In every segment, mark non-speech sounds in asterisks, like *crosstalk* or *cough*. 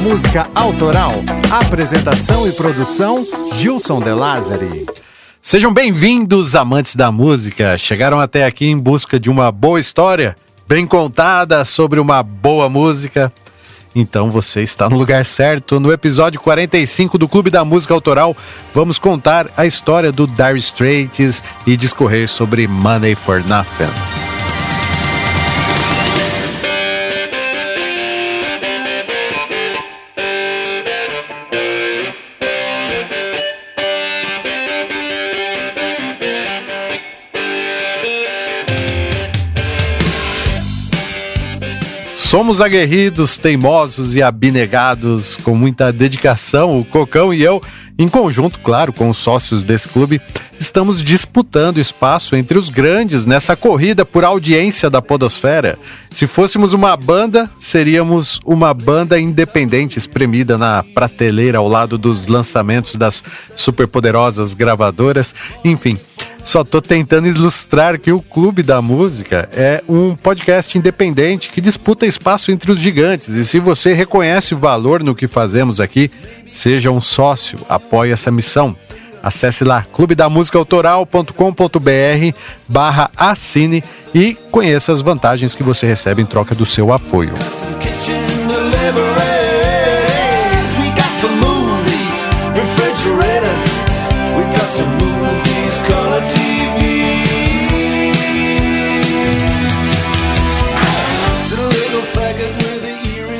Música Autoral. Apresentação e produção Gilson De Lázari. Sejam bem-vindos, amantes da música. Chegaram até aqui em busca de uma boa história, bem contada sobre uma boa música. Então você está no lugar certo. No episódio 45 do Clube da Música Autoral, vamos contar a história do Dire Straits e discorrer sobre Money for Nothing. Somos aguerridos, teimosos e abnegados, com muita dedicação, o Cocão e eu, em conjunto, claro, com os sócios desse clube, estamos disputando espaço entre os grandes nessa corrida por audiência da Podosfera. Se fôssemos uma banda, seríamos uma banda independente espremida na prateleira ao lado dos lançamentos das superpoderosas gravadoras, enfim. Só tô tentando ilustrar que o Clube da Música é um podcast independente que disputa espaço entre os gigantes. E se você reconhece valor no que fazemos aqui, seja um sócio, apoie essa missão. Acesse lá clubedamusicaautoral.com.br barra assine e conheça as vantagens que você recebe em troca do seu apoio.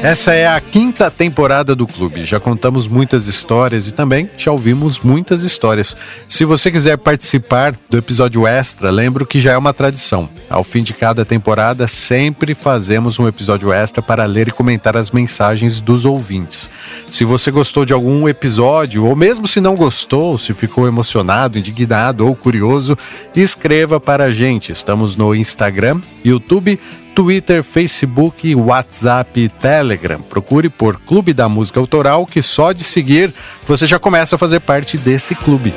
Essa é a quinta temporada do clube. Já contamos muitas histórias e também já ouvimos muitas histórias. Se você quiser participar do episódio extra, lembro que já é uma tradição. Ao fim de cada temporada, sempre fazemos um episódio extra para ler e comentar as mensagens dos ouvintes. Se você gostou de algum episódio, ou mesmo se não gostou, se ficou emocionado, indignado ou curioso, escreva para a gente. Estamos no Instagram, YouTube, Twitter, Facebook, WhatsApp e Telegram. Procure por Clube da Música Autoral, que só de seguir você já começa a fazer parte desse clube.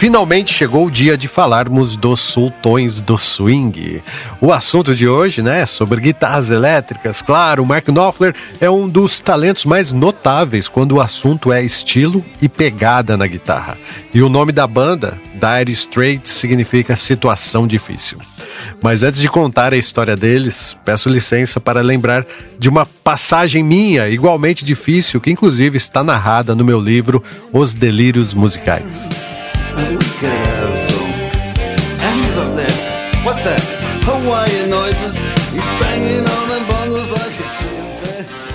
Finalmente chegou o dia de falarmos dos sultões do swing. O assunto de hoje, né, sobre guitarras elétricas. Claro, o Mark Knopfler é um dos talentos mais notáveis quando o assunto é estilo e pegada na guitarra. E o nome da banda, Dire Straits, significa situação difícil. Mas antes de contar a história deles, peço licença para lembrar de uma passagem minha, igualmente difícil, que inclusive está narrada no meu livro Os Delírios Musicais. And he's up there. What's that? Hawaiian noises. He's banging on the bongos like a chimpanzee.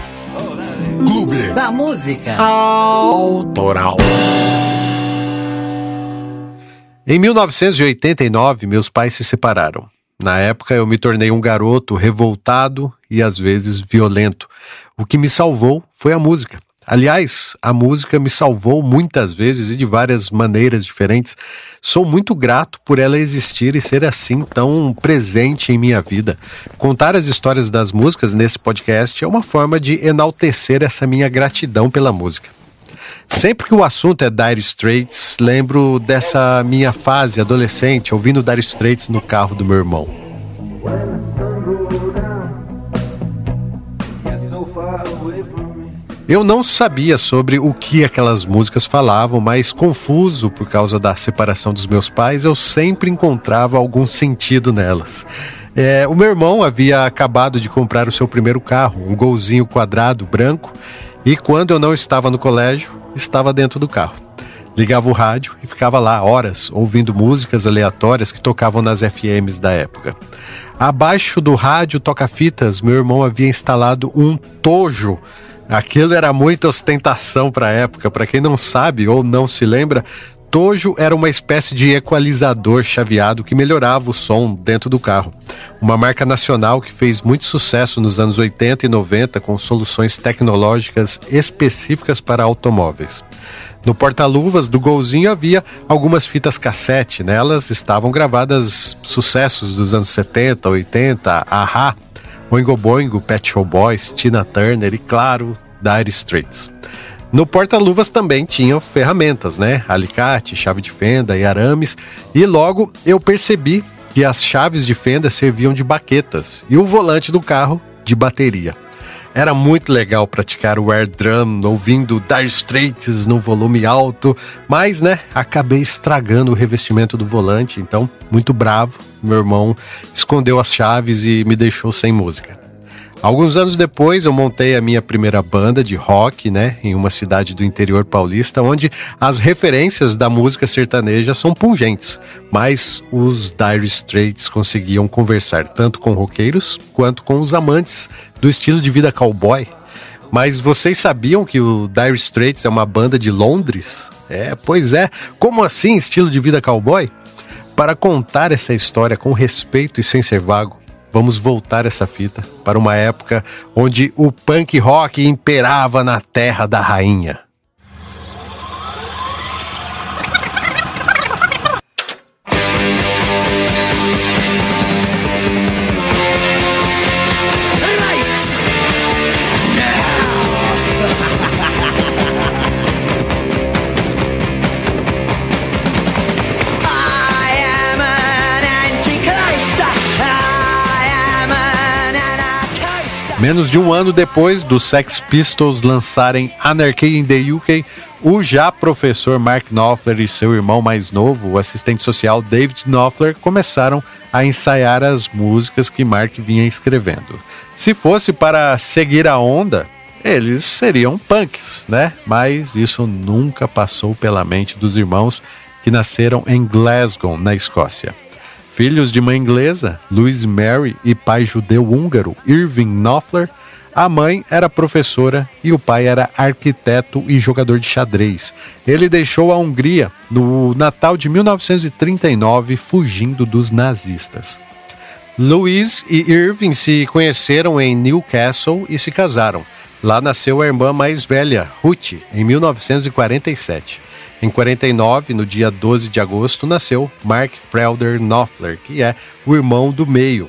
Clube da Música Autoral. Em 1989, meus pais se separaram. Na época, eu me tornei um garoto revoltado e às vezes violento. O que me salvou foi a música. Aliás, a música me salvou muitas vezes e de várias maneiras diferentes. Sou muito grato por ela existir e ser assim tão presente em minha vida. Contar as histórias das músicas nesse podcast é uma forma de enaltecer essa minha gratidão pela música. Sempre que o assunto é Dire Straits, lembro dessa minha fase adolescente ouvindo Dire Straits no carro do meu irmão. Eu não sabia sobre o que aquelas músicas falavam, mas confuso por causa da separação dos meus pais, eu sempre encontrava algum sentido nelas. É, o meu irmão havia acabado de comprar o seu primeiro carro, um golzinho quadrado branco, e quando eu não estava no colégio, estava dentro do carro. Ligava o rádio e ficava lá horas ouvindo músicas aleatórias que tocavam nas FMs da época. Abaixo do rádio toca-fitas, meu irmão havia instalado um tojo Aquilo era muita ostentação para a época. Para quem não sabe ou não se lembra, Tojo era uma espécie de equalizador chaveado que melhorava o som dentro do carro. Uma marca nacional que fez muito sucesso nos anos 80 e 90 com soluções tecnológicas específicas para automóveis. No porta-luvas do Golzinho havia algumas fitas cassete. Nelas estavam gravadas sucessos dos anos 70, 80, Ahá, Oingo Boingo, Pet Show Boys, Tina Turner e, claro, Dire Straits. No porta-luvas também tinham ferramentas, né? Alicate, chave de fenda e arames. E logo eu percebi que as chaves de fenda serviam de baquetas e o volante do carro de bateria. Era muito legal praticar o air drum ouvindo Dire Straits no volume alto, mas né, acabei estragando o revestimento do volante, então muito bravo, meu irmão escondeu as chaves e me deixou sem música. Alguns anos depois, eu montei a minha primeira banda de rock, né, em uma cidade do interior paulista, onde as referências da música sertaneja são pungentes, mas os Dire Straits conseguiam conversar tanto com roqueiros quanto com os amantes do estilo de vida cowboy. Mas vocês sabiam que o Dire Straits é uma banda de Londres? É, pois é. Como assim, estilo de vida cowboy? Para contar essa história com respeito e sem ser vago, vamos voltar essa fita para uma época onde o punk rock imperava na terra da rainha. Menos de um ano depois dos Sex Pistols lançarem Anarchy in the UK, o já professor Mark Knopfler e seu irmão mais novo, o assistente social David Knopfler, começaram a ensaiar as músicas que Mark vinha escrevendo. Se fosse para seguir a onda, eles seriam punks, né? Mas isso nunca passou pela mente dos irmãos que nasceram em Glasgow, na Escócia. Filhos de mãe inglesa, Louis Mary, e pai judeu húngaro, Irving Knopfler, a mãe era professora e o pai era arquiteto e jogador de xadrez. Ele deixou a Hungria no Natal de 1939, fugindo dos nazistas. Louis e Irving se conheceram em Newcastle e se casaram. Lá nasceu a irmã mais velha, Ruth, em 1947. Em 49, no dia 12 de agosto, nasceu Mark Felder Knopfler, que é o irmão do meio.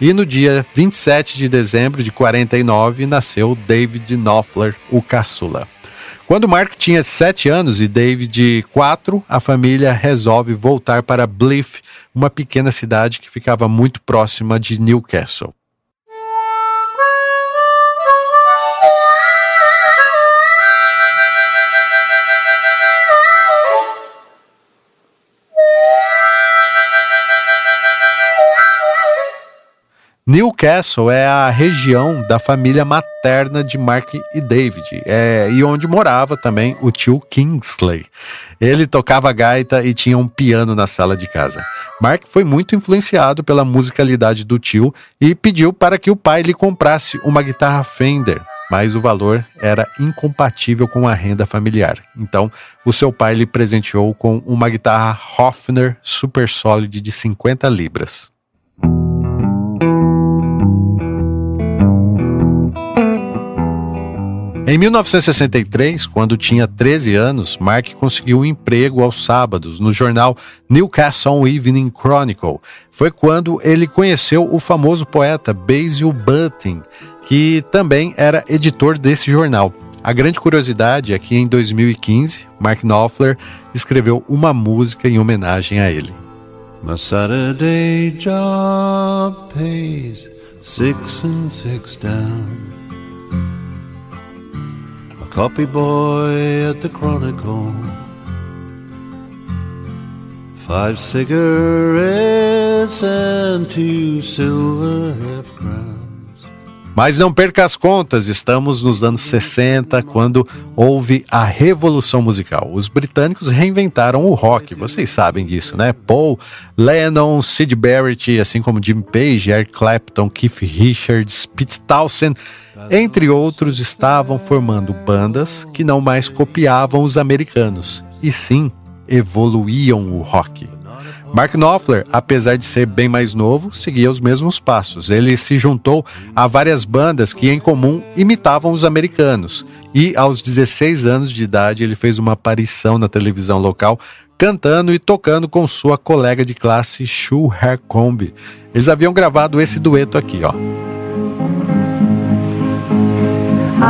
E no dia 27 de dezembro de 49, nasceu David Knopfler, o caçula. Quando Mark tinha 7 anos e David 4, a família resolve voltar para Blyth, uma pequena cidade que ficava muito próxima de Newcastle. Newcastle é a região da família materna de Mark e David, é, e onde morava também o tio Kingsley. Ele tocava gaita e tinha um piano na sala de casa. Mark foi muito influenciado pela musicalidade do tio e pediu para que o pai lhe comprasse uma guitarra Fender, mas o valor era incompatível com a renda familiar. Então, o seu pai lhe presenteou com uma guitarra Hofner Super Solid de 50 libras. Em 1963, quando tinha 13 anos, Mark conseguiu um emprego aos sábados no jornal Newcastle Evening Chronicle. Foi quando ele conheceu o famoso poeta Basil Bunting, que também era editor desse jornal. A grande curiosidade é que em 2015, Mark Knopfler escreveu uma música em homenagem a ele. My Saturday job pays six and six down. Copy boy at the Chronicle. Five cigarettes and two silver half crowns. Mas não perca as contas, estamos nos anos 60, quando houve a revolução musical. Os britânicos reinventaram o rock, vocês sabem disso, né? Paul, Lennon, Sid Barrett, assim como Jim Page, Eric Clapton, Keith Richards, Pete Townsend, entre outros, estavam formando bandas que não mais copiavam os americanos, e sim evoluíam o rock. Mark Knopfler, apesar de ser bem mais novo, seguia os mesmos passos. Ele se juntou a várias bandas que, em comum, imitavam os americanos. E, aos 16 anos de idade, ele fez uma aparição na televisão local, cantando e tocando com sua colega de classe, Shu Hercombe. Eles haviam gravado esse dueto aqui, ó.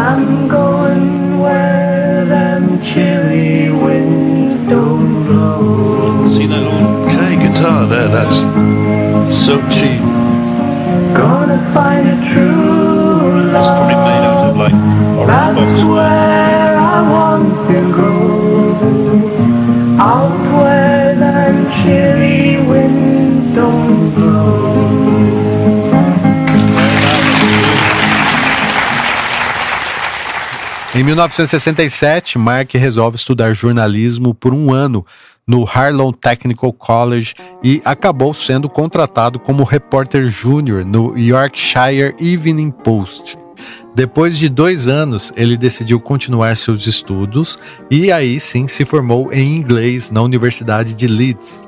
I'm going where and chilly winds don't blow. See that old K guitar there? That's so cheap. Gonna find a true love. It's probably made out of like orange That's where I want to go. Em 1967, Mark resolve estudar jornalismo por um ano no Harlow Technical College e acabou sendo contratado como repórter júnior no Yorkshire Evening Post. Depois de dois anos, ele decidiu continuar seus estudos e aí sim se formou em inglês na Universidade de Leeds.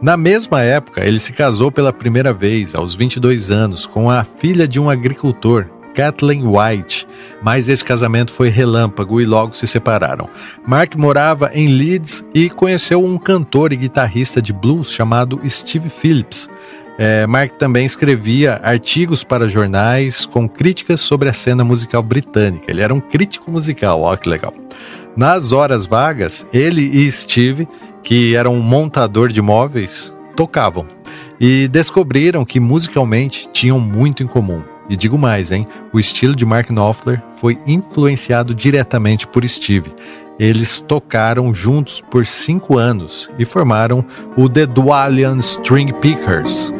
Na mesma época, ele se casou pela primeira vez, aos 22 anos, com a filha de um agricultor, Kathleen White, mas esse casamento foi relâmpago e logo se separaram. Mark morava em Leeds e conheceu um cantor e guitarrista de blues chamado Steve Phillips. É, Mark também escrevia artigos para jornais com críticas sobre a cena musical britânica. Ele era um crítico musical, ó que legal. Nas horas vagas, ele e Steve, que era um montador de móveis, tocavam e descobriram que musicalmente tinham muito em comum. E digo mais, hein? O estilo de Mark Knopfler foi influenciado diretamente por Steve. Eles tocaram juntos por cinco anos e formaram o The Dwalian String Pickers.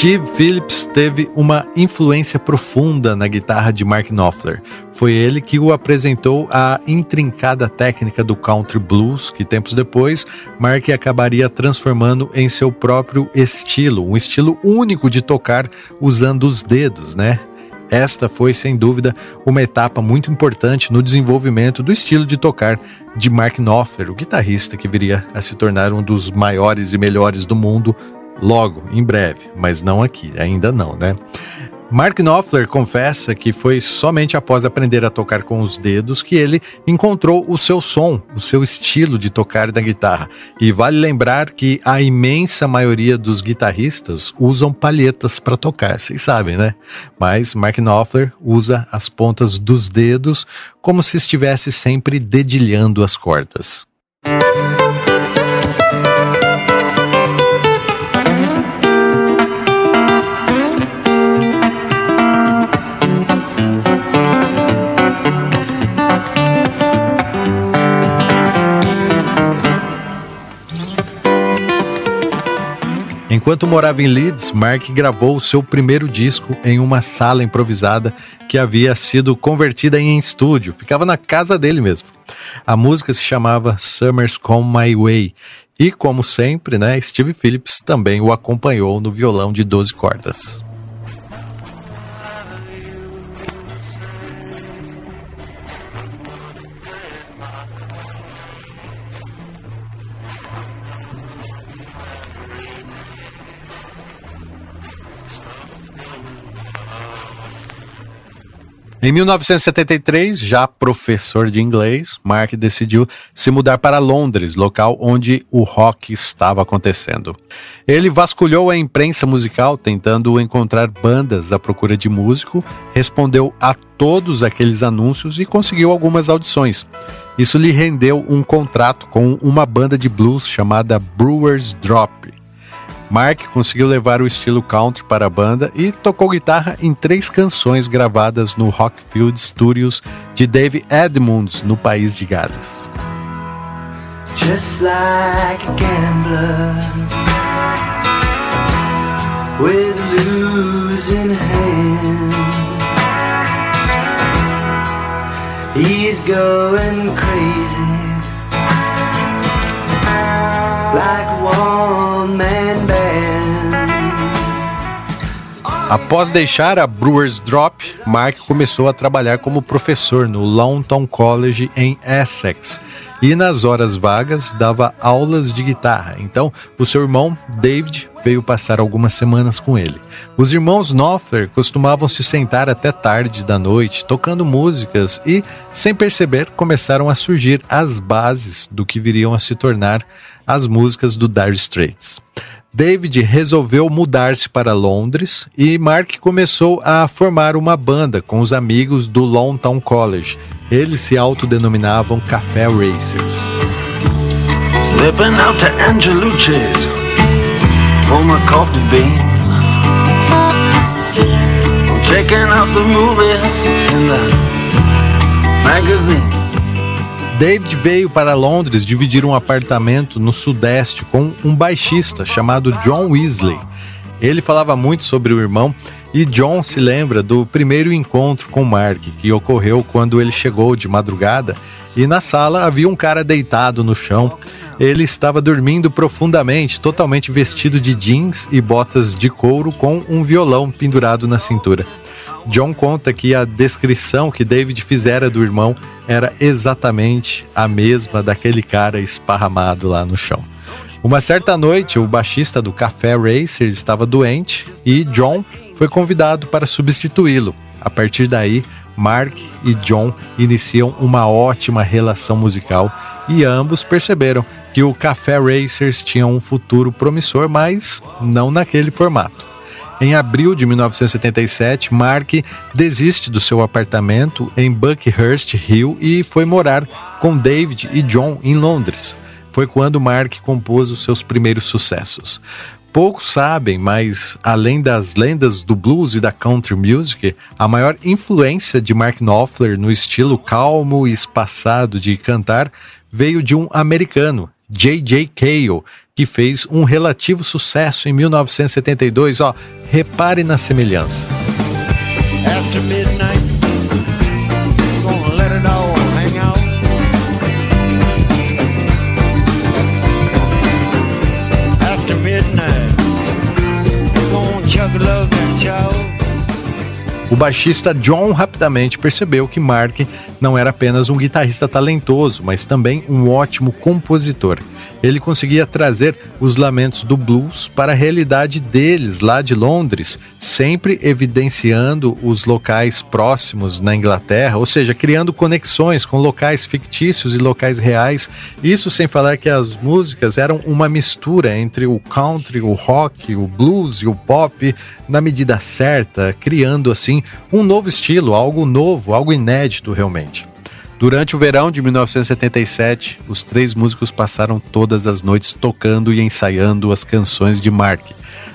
Steve Phillips teve uma influência profunda na guitarra de Mark Knopfler. Foi ele que o apresentou à intrincada técnica do country blues, que tempos depois Mark acabaria transformando em seu próprio estilo, um estilo único de tocar usando os dedos, né? Esta foi, sem dúvida, uma etapa muito importante no desenvolvimento do estilo de tocar de Mark Knopfler, o guitarrista que viria a se tornar um dos maiores e melhores do mundo logo, em breve, mas não aqui, ainda não, né? Mark Knopfler confessa que foi somente após aprender a tocar com os dedos que ele encontrou o seu som, o seu estilo de tocar da guitarra. E vale lembrar que a imensa maioria dos guitarristas usam palhetas para tocar, vocês sabem, né? Mas Mark Knopfler usa as pontas dos dedos como se estivesse sempre dedilhando as cordas. Enquanto morava em Leeds, Mark gravou seu primeiro disco em uma sala improvisada que havia sido convertida em estúdio. Ficava na casa dele mesmo. A música se chamava Summers Come My Way. E, como sempre, né, Steve Phillips também o acompanhou no violão de 12 cordas. Em 1973, já professor de inglês, Mark decidiu se mudar para Londres, local onde o rock estava acontecendo. Ele vasculhou a imprensa musical tentando encontrar bandas à procura de músico, respondeu a todos aqueles anúncios e conseguiu algumas audições. Isso lhe rendeu um contrato com uma banda de blues chamada Brewers Drop. Mark conseguiu levar o estilo country para a banda e tocou guitarra em três canções gravadas no Rockfield Studios de Dave Edmunds, no país de Gales. Just like a gambler with losing hand. He's going crazy like one man Após deixar a Brewers Drop, Mark começou a trabalhar como professor no Longton College em Essex e nas horas vagas dava aulas de guitarra. Então, o seu irmão David veio passar algumas semanas com ele. Os irmãos Knopfler costumavam se sentar até tarde da noite tocando músicas e, sem perceber, começaram a surgir as bases do que viriam a se tornar as músicas do Dire Straits. David resolveu mudar-se para Londres e Mark começou a formar uma banda com os amigos do Longtown College. Eles se autodenominavam Café Racers. Slipping out to Angelucci's for my coffee beans. Checking out the movies in the magazine. David veio para Londres dividir um apartamento no Sudeste com um baixista chamado John Weasley. Ele falava muito sobre o irmão e John se lembra do primeiro encontro com Mark, que ocorreu quando ele chegou de madrugada e na sala havia um cara deitado no chão. Ele estava dormindo profundamente, totalmente vestido de jeans e botas de couro com um violão pendurado na cintura. John conta que a descrição que David fizera do irmão era exatamente a mesma daquele cara esparramado lá no chão. Uma certa noite, o baixista do Café Racer estava doente e John foi convidado para substituí-lo. A partir daí, Mark e John iniciam uma ótima relação musical e ambos perceberam que o Café Racers tinha um futuro promissor, mas não naquele formato. Em abril de 1977, Mark desiste do seu apartamento em Buckhurst Hill e foi morar com David e John em Londres. Foi quando Mark compôs os seus primeiros sucessos. Poucos sabem, mas além das lendas do blues e da country music, a maior influência de Mark Knopfler no estilo calmo e espaçado de cantar veio de um americano, J.J. Cale, que fez um relativo sucesso em 1972. Ó, repare na semelhança. After midnight, gonna let it all hang out. After midnight, gonna chug love and shout. O baixista John rapidamente percebeu que Mark não era apenas um guitarrista talentoso, mas também um ótimo compositor. Ele conseguia trazer os lamentos do blues para a realidade deles lá de Londres, sempre evidenciando os locais próximos na Inglaterra, ou seja, criando conexões com locais fictícios e locais reais. Isso sem falar que as músicas eram uma mistura entre o country, o rock, o blues e o pop na medida certa, criando assim um novo estilo, algo novo, algo inédito realmente. Durante o verão de 1977, os três músicos passaram todas as noites tocando e ensaiando as canções de Mark,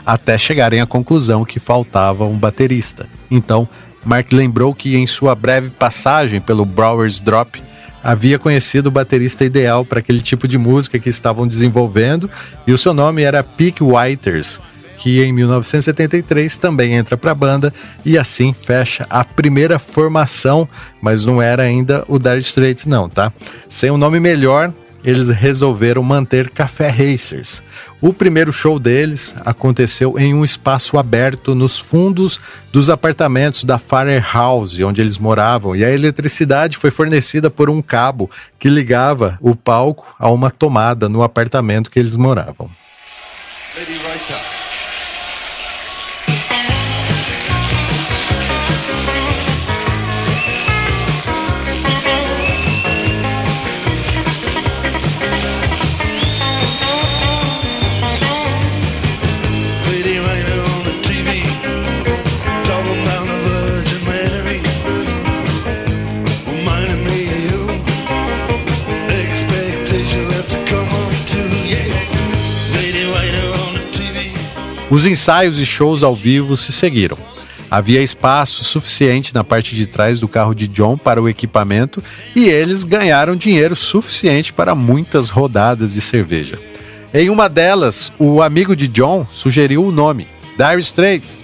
até chegarem à conclusão que faltava um baterista. Então, Mark lembrou que em sua breve passagem pelo Browers Drop, havia conhecido o baterista ideal para aquele tipo de música que estavam desenvolvendo, e o seu nome era Peak Whiters que em 1973 também entra para a banda e assim fecha a primeira formação, mas não era ainda o Dire Straits não, tá? Sem um nome melhor, eles resolveram manter Café Racers. O primeiro show deles aconteceu em um espaço aberto nos fundos dos apartamentos da Farrer House, onde eles moravam, e a eletricidade foi fornecida por um cabo que ligava o palco a uma tomada no apartamento que eles moravam. Lady ensaios e shows ao vivo se seguiram. Havia espaço suficiente na parte de trás do carro de John para o equipamento e eles ganharam dinheiro suficiente para muitas rodadas de cerveja. Em uma delas, o amigo de John sugeriu o nome, Dire Straits.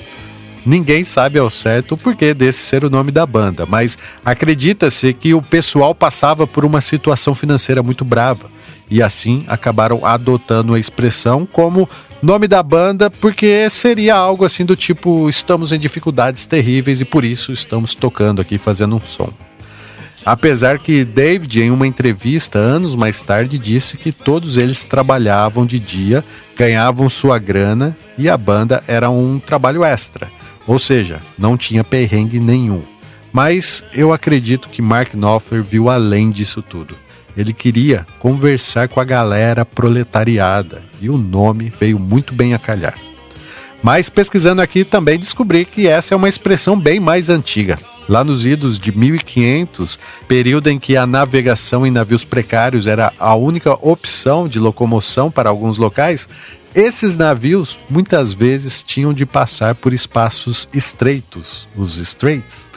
Ninguém sabe ao certo o porquê desse ser o nome da banda, mas acredita-se que o pessoal passava por uma situação financeira muito brava e assim acabaram adotando a expressão como Nome da banda porque seria algo assim do tipo estamos em dificuldades terríveis e por isso estamos tocando aqui fazendo um som. Apesar que David, em uma entrevista anos mais tarde, disse que todos eles trabalhavam de dia, ganhavam sua grana e a banda era um trabalho extra, ou seja, não tinha perrengue nenhum. Mas eu acredito que Mark Knopfler viu além disso tudo. Ele queria conversar com a galera proletariada e o nome veio muito bem a calhar. Mas pesquisando aqui também descobri que essa é uma expressão bem mais antiga. Lá nos idos de 1500, período em que a navegação em navios precários era a única opção de locomoção para alguns locais, esses navios muitas vezes tinham de passar por espaços estreitos, os straits.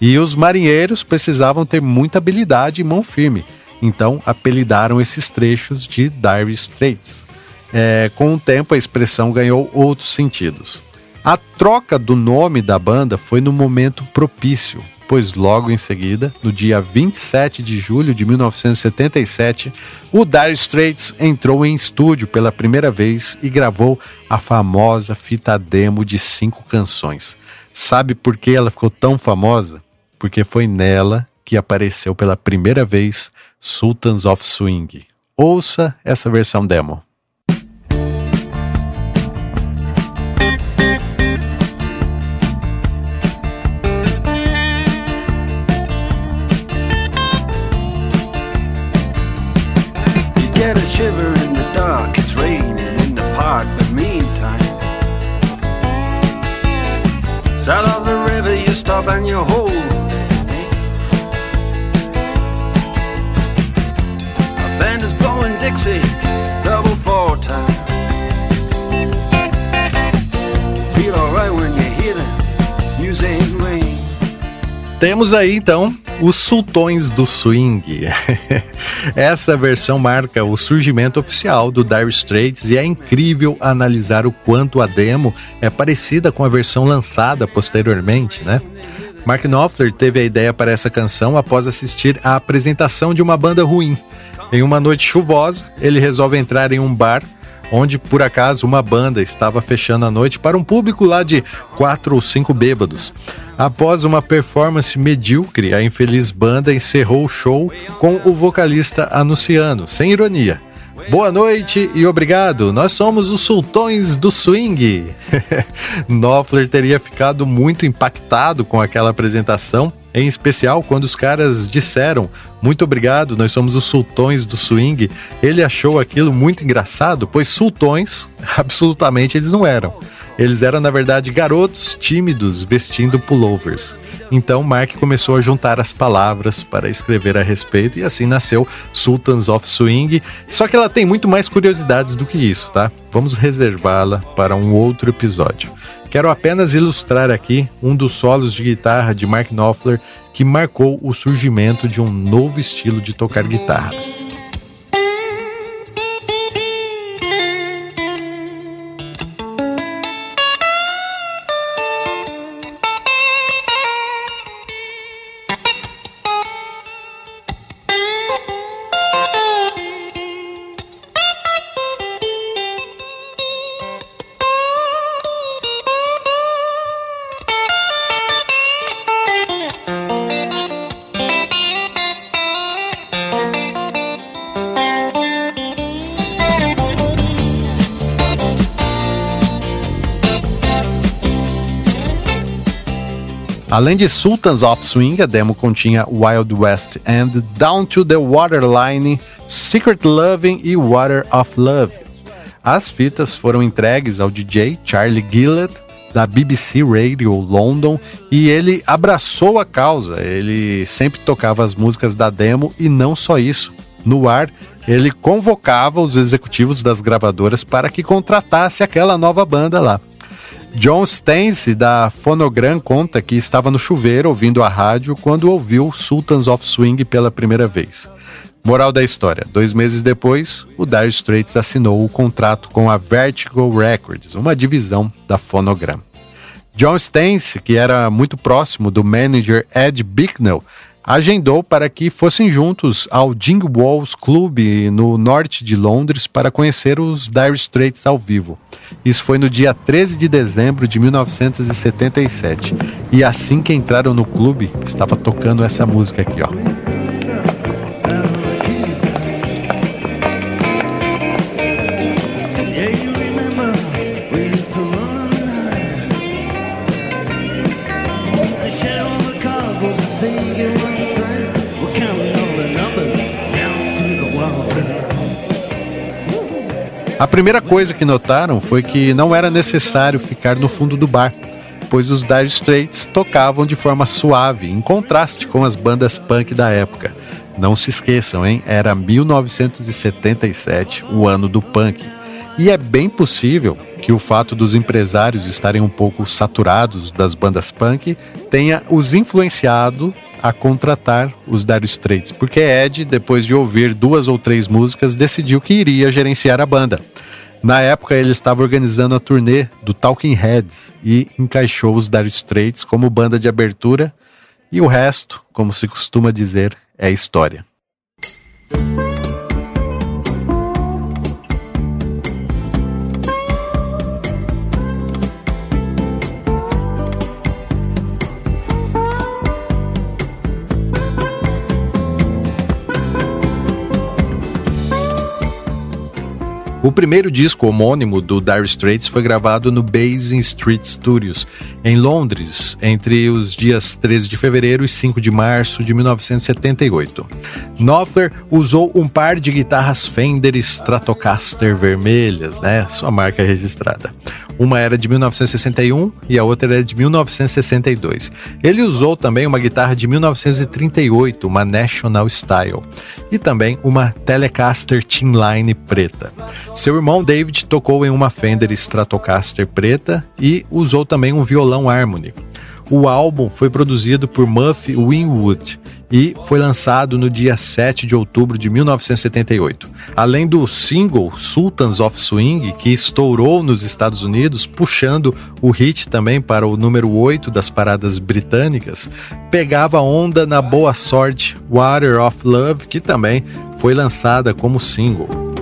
E os marinheiros precisavam ter muita habilidade e mão firme, então apelidaram esses trechos de Dire Straits. É, com o tempo, a expressão ganhou outros sentidos. A troca do nome da banda foi no momento propício, pois logo em seguida, no dia 27 de julho de 1977, o Dire Straits entrou em estúdio pela primeira vez e gravou a famosa fita demo de cinco canções. Sabe por que ela ficou tão famosa? Porque foi nela que apareceu pela primeira vez Sultans of Swing. Ouça essa versão demo. You get a shiver in the dark, it's raining in the park, but meantime, south of the river, you stop and you hold. Double four time. Feel alright when you hear the music ring. Temos aí então os Sultões do Swing. *laughs* Essa versão marca o surgimento oficial do Dire Straits e é incrível analisar o quanto a demo é parecida com a versão lançada posteriormente, né? Mark Knopfler teve a ideia para essa canção após assistir à apresentação de uma banda ruim. Em uma noite chuvosa, ele resolve entrar em um bar onde por acaso uma banda estava fechando a noite para um público lá de quatro ou cinco bêbados. Após uma performance medíocre, a infeliz banda encerrou o show com o vocalista anunciando, sem ironia, Boa noite e obrigado. Nós somos os Sultões do Swing. *laughs* Knopfler teria ficado muito impactado com aquela apresentação, em especial quando os caras disseram muito obrigado, nós somos os sultões do swing. Ele achou aquilo muito engraçado, pois sultões, *laughs* absolutamente eles não eram. Eles eram, na verdade, garotos tímidos vestindo pullovers. Então Mark começou a juntar as palavras para escrever a respeito e assim nasceu Sultans of Swing. Só que ela tem muito mais curiosidades do que isso, tá? Vamos reservá-la para um outro episódio. Quero apenas ilustrar aqui um dos solos de guitarra de Mark Knopfler que marcou o surgimento de um novo estilo de tocar guitarra. Além de Sultans of Swing, a demo continha Wild West and Down to the Waterline, Secret Loving e Water of Love. As fitas foram entregues ao DJ Charlie Gillett da BBC Radio London e ele abraçou a causa. Ele sempre tocava as músicas da demo e não só isso. No ar, ele convocava os executivos das gravadoras para que contratasse aquela nova banda lá. John Stance, da Phonogram, conta que estava no chuveiro ouvindo a rádio quando ouviu Sultans of Swing pela primeira vez. Moral da história: dois meses depois, o Dire Straits assinou o contrato com a Vertigo Records, uma divisão da Phonogram. John Stance, que era muito próximo do manager Ed Bicknell, agendou para que fossem juntos ao Dingwalls Club no norte de Londres para conhecer os Dire Straits ao vivo. Isso foi no dia 13 de dezembro de 1977. E assim que entraram no clube, estava tocando essa música aqui, ó. A primeira coisa que notaram foi que não era necessário ficar no fundo do bar, pois os Dire Straits tocavam de forma suave, em contraste com as bandas punk da época. Não se esqueçam, hein? Era 1977, o ano do punk. E é bem possível que o fato dos empresários estarem um pouco saturados das bandas punk tenha os influenciado a contratar os Dire Straits, porque Ed, depois de ouvir duas ou três músicas, decidiu que iria gerenciar a banda. Na época, ele estava organizando a turnê do Talking Heads e encaixou os Dire Straits como banda de abertura, e o resto, como se costuma dizer, é história. O primeiro disco homônimo do Dire Straits foi gravado no Basin Street Studios, em Londres, entre os dias 13 de fevereiro e 5 de março de 1978. Knopfler usou um par de guitarras Fender Stratocaster vermelhas, né, sua marca registrada. Uma era de 1961 e a outra era de 1962. Ele usou também uma guitarra de 1938, uma National Style, e também uma Telecaster Line preta. Seu irmão David tocou em uma Fender Stratocaster preta e usou também um violão Harmony. O álbum foi produzido por Muffy Winwood e foi lançado no dia 7 de outubro de 1978. Além do single Sultans of Swing, que estourou nos Estados Unidos, puxando o hit também para o número 8 das paradas britânicas, pegava onda na boa sorte Water of Love, que também foi lançada como single.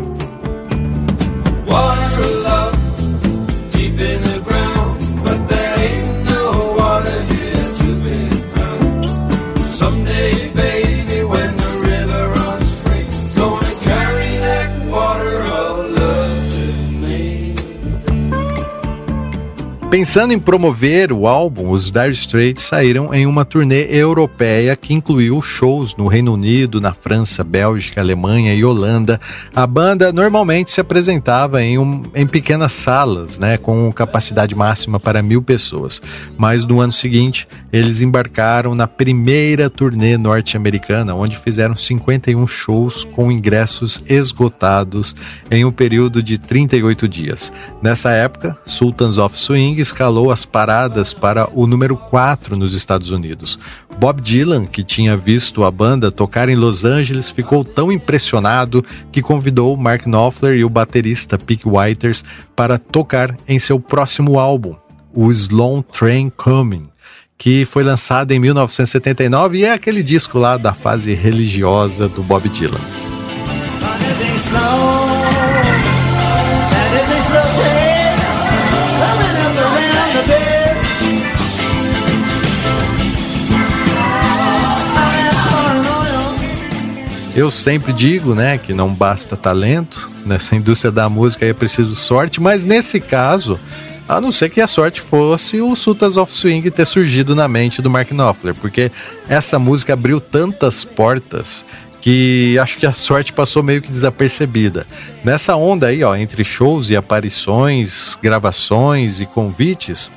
Pensando em promover o álbum, os Dire Straits saíram em uma turnê europeia que incluiu shows no Reino Unido, na França, Bélgica, Alemanha e Holanda. A banda normalmente se apresentava em, um, em pequenas salas, né, com capacidade máxima para mil pessoas. Mas no ano seguinte, eles embarcaram na primeira turnê norte-americana, onde fizeram 51 shows com ingressos esgotados em um período de 38 dias. Nessa época, Sultans of Swing escalou as paradas para o número 4 nos Estados Unidos. Bob Dylan, que tinha visto a banda tocar em Los Angeles, ficou tão impressionado que convidou Mark Knopfler e o baterista Pick Whiters para tocar em seu próximo álbum, o Sloan Train Coming que foi lançado em 1979 e é aquele disco lá da fase religiosa do Bob Dylan. Eu sempre digo, né, que não basta talento, nessa indústria da música é preciso sorte, mas nesse caso, a não ser que a sorte fosse o Sultans of Swing ter surgido na mente do Mark Knopfler, porque essa música abriu tantas portas que acho que a sorte passou meio que desapercebida. Nessa onda aí, ó, entre shows e aparições, gravações e convites,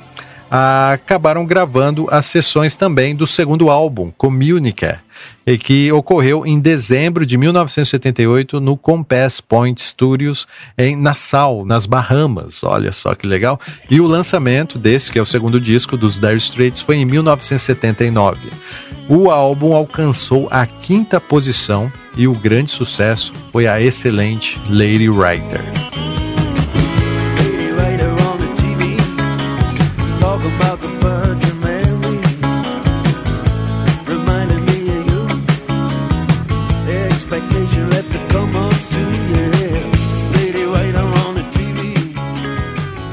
acabaram gravando as sessões também do segundo álbum, Communicare, e que ocorreu em dezembro de 1978 no Compass Point Studios em Nassau, nas Bahamas. Olha só que legal. E o lançamento desse, que é o segundo disco dos Dire Straits, foi em 1979. O álbum alcançou a quinta posição e o grande sucesso foi a excelente Lady Writer.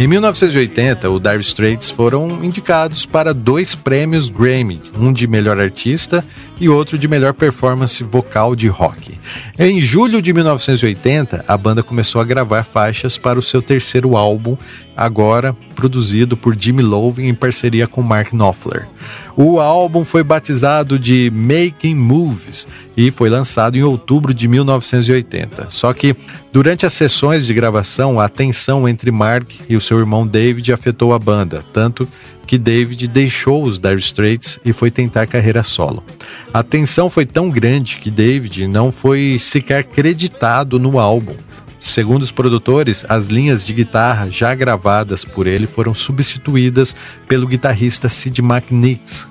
Em 1980, o Dire Straits foram indicados para dois prêmios Grammy, um de melhor artista e outro de melhor performance vocal de rock. Em julho de 1980, a banda começou a gravar faixas para o seu terceiro álbum, agora produzido por Jimmy Lovin em parceria com Mark Knopfler. O álbum foi batizado de Making Moves e foi lançado em outubro de 1980. Só que durante as sessões de gravação, a tensão entre Mark e o seu irmão David afetou a banda, tanto David deixou os Dire Straits e foi tentar carreira solo. A tensão foi tão grande que David não foi sequer creditado no álbum. Segundo os produtores, as linhas de guitarra já gravadas por ele foram substituídas pelo guitarrista Sid McNix.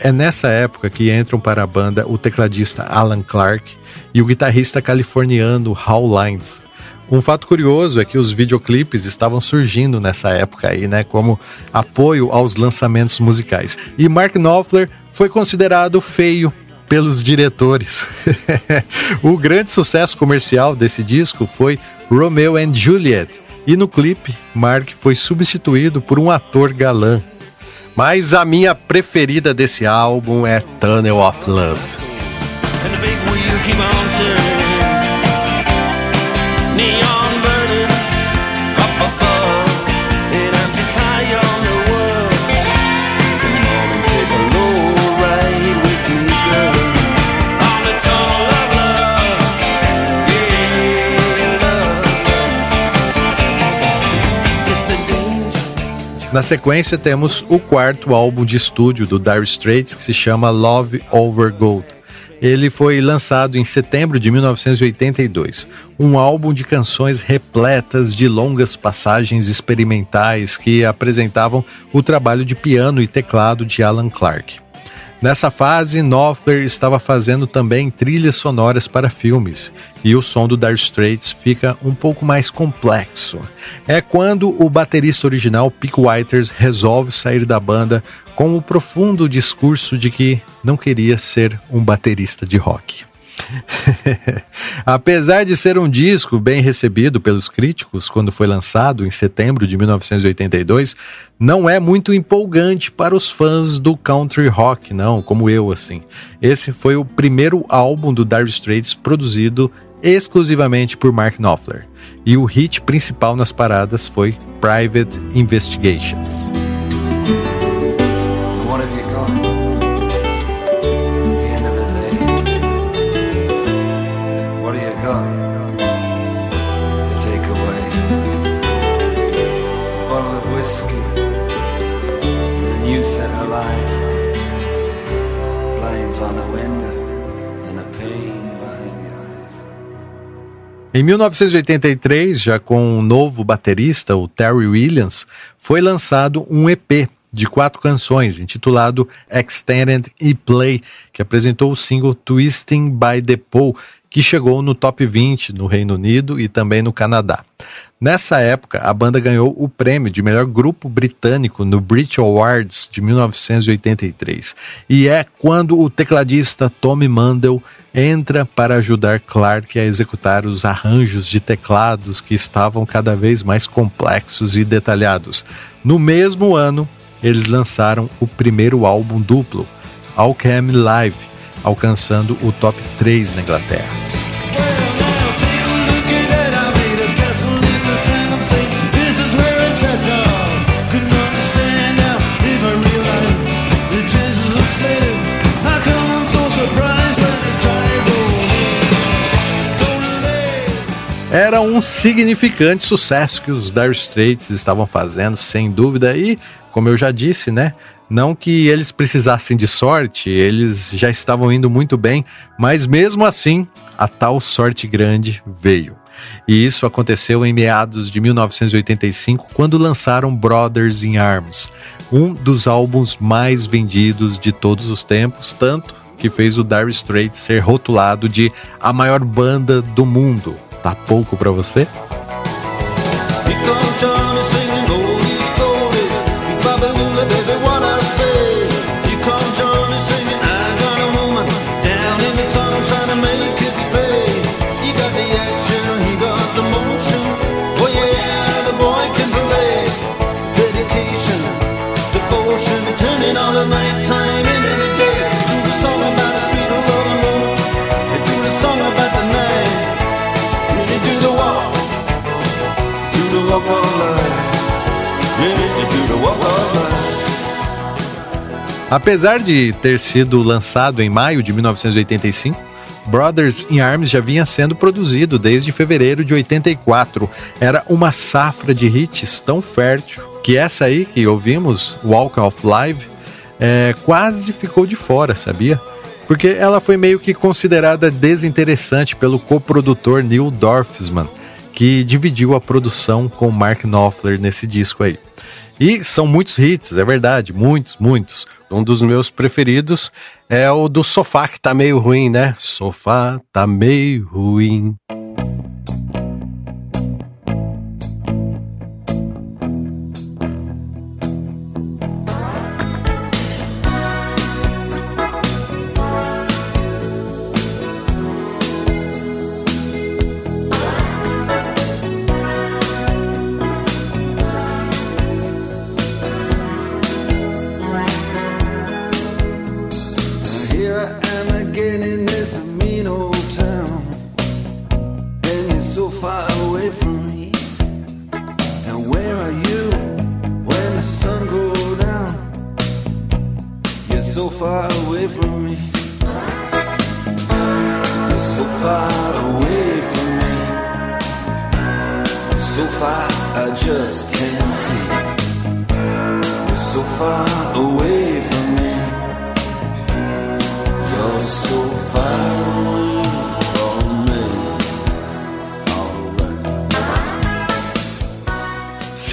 É nessa época que entram para a banda o tecladista Alan Clark e o guitarrista californiano Hal Lines. Um fato curioso é que os videoclipes estavam surgindo nessa época aí, né, como apoio aos lançamentos musicais. E Mark Knopfler foi considerado feio pelos diretores. *laughs* o grande sucesso comercial desse disco foi Romeo and Juliet, e no clipe, Mark foi substituído por um ator galã. Mas a minha preferida desse álbum é Tunnel of Love. Na sequência, temos o quarto álbum de estúdio do Dire Straits, que se chama Love Over Gold. Ele foi lançado em setembro de 1982, um álbum de canções repletas de longas passagens experimentais que apresentavam o trabalho de piano e teclado de Alan Clark. Nessa fase, Knopfler estava fazendo também trilhas sonoras para filmes, e o som do Dire Straits fica um pouco mais complexo. É quando o baterista original Pick Withers resolve sair da banda com o profundo discurso de que não queria ser um baterista de rock. *laughs* Apesar de ser um disco bem recebido pelos críticos quando foi lançado em setembro de 1982, não é muito empolgante para os fãs do country rock, não, como eu assim. Esse foi o primeiro álbum do Dire Straits produzido exclusivamente por Mark Knopfler, e o hit principal nas paradas foi Private Investigations. Em 1983, já com um novo baterista, o Terry Williams, foi lançado um EP de quatro canções, intitulado Extended e Play, que apresentou o single Twisting by the Pole, que chegou no top 20 no Reino Unido e também no Canadá. Nessa época, a banda ganhou o prêmio de melhor grupo britânico no Brit Awards de 1983. E é quando o tecladista Tommy Mandel entra para ajudar Clark a executar os arranjos de teclados que estavam cada vez mais complexos e detalhados. No mesmo ano, eles lançaram o primeiro álbum duplo, Alchemy Live, alcançando o top 3 na Inglaterra. Um significante sucesso que os Dire Straits estavam fazendo, sem dúvida, e, como eu já disse, né? Não que eles precisassem de sorte, eles já estavam indo muito bem, mas mesmo assim, a tal sorte grande veio. E isso aconteceu em meados de 1985, quando lançaram Brothers in Arms, um dos álbuns mais vendidos de todos os tempos, tanto que fez o Dire Straits ser rotulado de a maior banda do mundo. Tá pouco pra você? Walk of life. They do the walk of life. Apesar de ter sido lançado em maio de 1985, Brothers in Arms já vinha sendo produzido desde fevereiro de 84. Era uma safra de hits tão fértil que essa aí que ouvimos, Walk of Life, é, quase ficou de fora, sabia? Porque ela foi meio que considerada desinteressante pelo coprodutor Neil Dorfman, que dividiu a produção com Mark Knopfler nesse disco aí. E são muitos hits, é verdade, muitos, muitos. Um dos meus preferidos é o do sofá que tá meio ruim, né? Sofá tá meio ruim.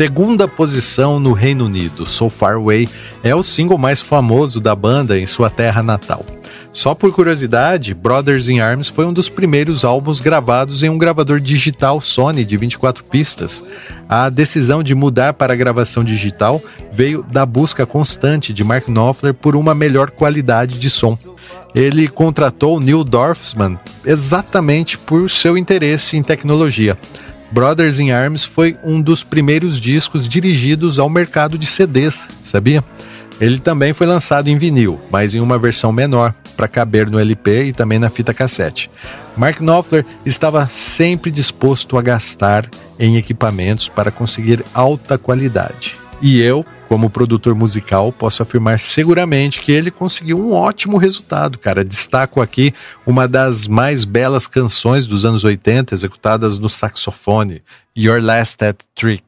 Segunda posição no Reino Unido, So Far Away é o single mais famoso da banda em sua terra natal. Só por curiosidade, Brothers in Arms foi um dos primeiros álbuns gravados em um gravador digital Sony de 24 pistas. A decisão de mudar para a gravação digital veio da busca constante de Mark Knopfler por uma melhor qualidade de som. Ele contratou Neil Dorfman exatamente por seu interesse em tecnologia. Brothers in Arms foi um dos primeiros discos dirigidos ao mercado de CDs, sabia? Ele também foi lançado em vinil, mas em uma versão menor, para caber no LP e também na fita cassete. Mark Knopfler estava sempre disposto a gastar em equipamentos para conseguir alta qualidade. E eu, como produtor musical, posso afirmar seguramente que ele conseguiu um ótimo resultado, cara. Destaco aqui uma das mais belas canções dos anos 80 executadas no saxofone, Your Last Hat Trick.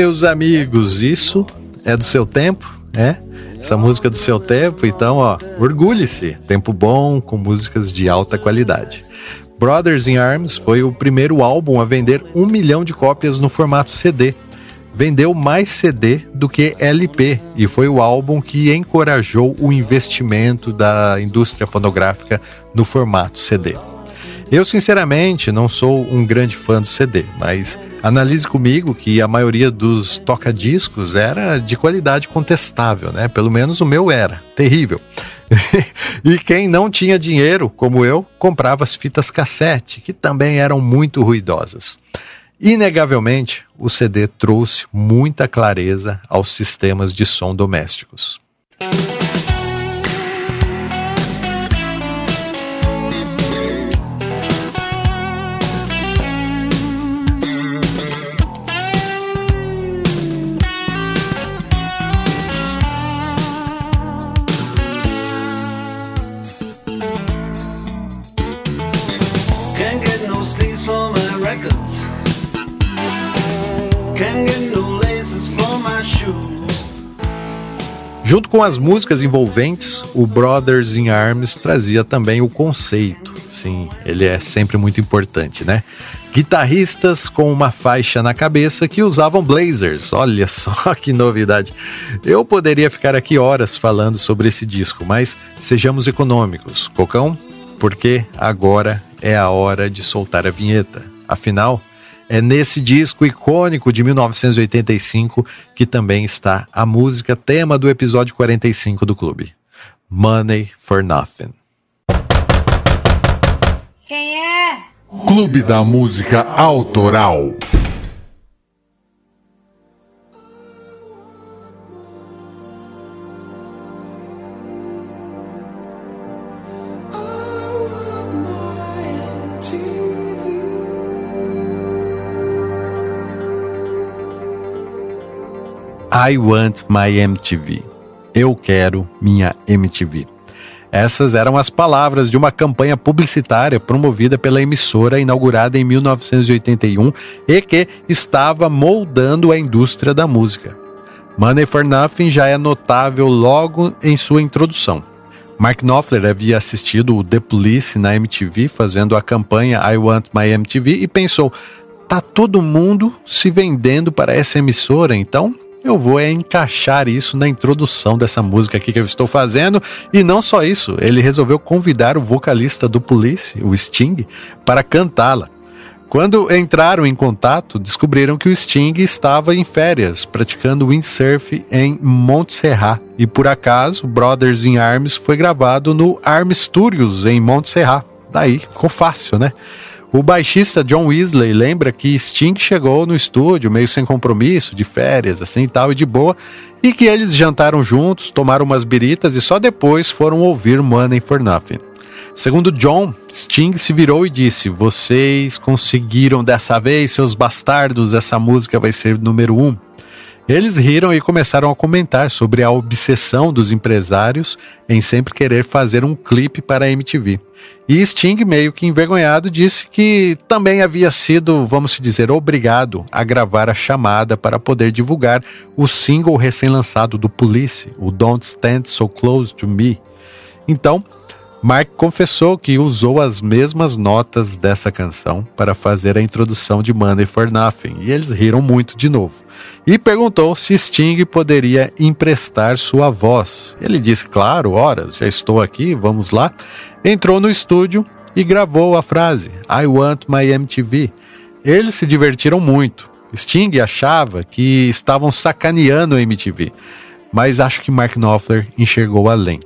Meus amigos, isso é do seu tempo, é? Essa música é do seu tempo, então, ó, orgulhe-se. Tempo bom, com músicas de alta qualidade. Brothers in Arms foi o primeiro álbum a vender um milhão de cópias no formato CD. Vendeu mais CD do que LP e foi o álbum que encorajou o investimento da indústria fonográfica no formato CD. Eu, sinceramente, não sou um grande fã do CD, mas analise comigo que a maioria dos toca-discos era de qualidade contestável, né? Pelo menos o meu era. Terrível. *laughs* e quem não tinha dinheiro, como eu, comprava as fitas cassete, que também eram muito ruidosas. Inegavelmente, o CD trouxe muita clareza aos sistemas de som domésticos. Junto com as músicas envolventes, o Brothers in Arms trazia também o conceito. Sim, ele é sempre muito importante, né? Guitarristas com uma faixa na cabeça que usavam blazers. Olha só *laughs* que novidade. Eu poderia ficar aqui horas falando sobre esse disco, mas sejamos econômicos, Cocão, porque agora é a hora de soltar a vinheta. Afinal, é nesse disco icônico de 1985 que também está a música tema do episódio 45 do clube. Money for Nothing. Quem é? Clube da Música Autoral. I want my MTV. Eu quero minha MTV. Essas eram as palavras de uma campanha publicitária promovida pela emissora inaugurada em 1981 e que estava moldando a indústria da música. Money for Nothing já é notável logo em sua introdução. Mark Knopfler havia assistido o The Police na MTV fazendo a campanha I Want My MTV e pensou: tá todo mundo se vendendo para essa emissora, então eu vou é encaixar isso na introdução dessa música aqui que eu estou fazendo. E não só isso, ele resolveu convidar o vocalista do Police, o Sting, para cantá-la. Quando entraram em contato, descobriram que o Sting estava em férias, praticando windsurf em Montserrat. E por acaso, Brothers in Arms foi gravado no Arm Studios, em Montserrat. Daí ficou fácil, né? O baixista John Weasley lembra que Sting chegou no estúdio meio sem compromisso, de férias, assim e tal, e de boa, e que eles jantaram juntos, tomaram umas biritas e só depois foram ouvir Money for Nothing. Segundo John, Sting se virou e disse: Vocês conseguiram dessa vez, seus bastardos, essa música vai ser número um. Eles riram e começaram a comentar sobre a obsessão dos empresários em sempre querer fazer um clipe para a MTV. E Sting, meio que envergonhado, disse que também havia sido, vamos dizer, obrigado a gravar a chamada para poder divulgar o single recém-lançado do Police, o Don't Stand So Close to Me. Então, Mark confessou que usou as mesmas notas dessa canção para fazer a introdução de Money for Nothing, e eles riram muito de novo. E perguntou se Sting poderia emprestar sua voz. Ele disse: Claro, horas, já estou aqui, vamos lá. Entrou no estúdio e gravou a frase I want my MTV. Eles se divertiram muito. Sting achava que estavam sacaneando a MTV, mas acho que Mark Knopfler enxergou além.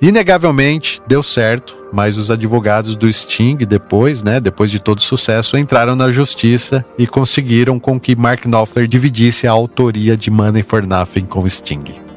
Inegavelmente deu certo, mas os advogados do Sting depois, né, depois de todo o sucesso, entraram na justiça e conseguiram com que Mark Knopfler dividisse a autoria de Money for Nothing com Sting.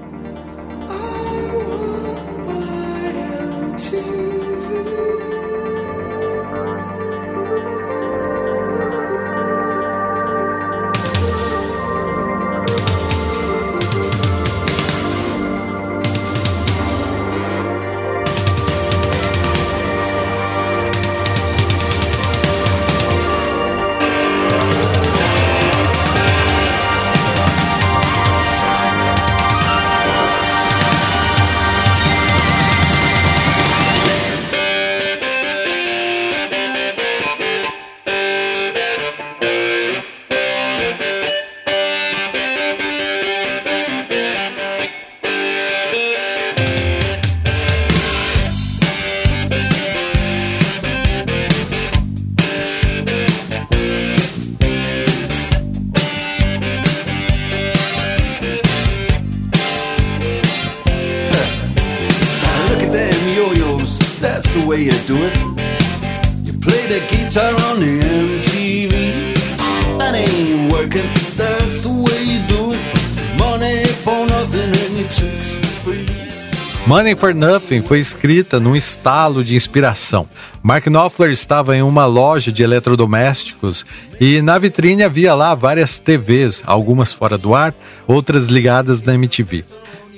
For Nothing foi escrita num estalo de inspiração. Mark Knopfler estava em uma loja de eletrodomésticos e na vitrine havia lá várias TVs, algumas fora do ar, outras ligadas na MTV.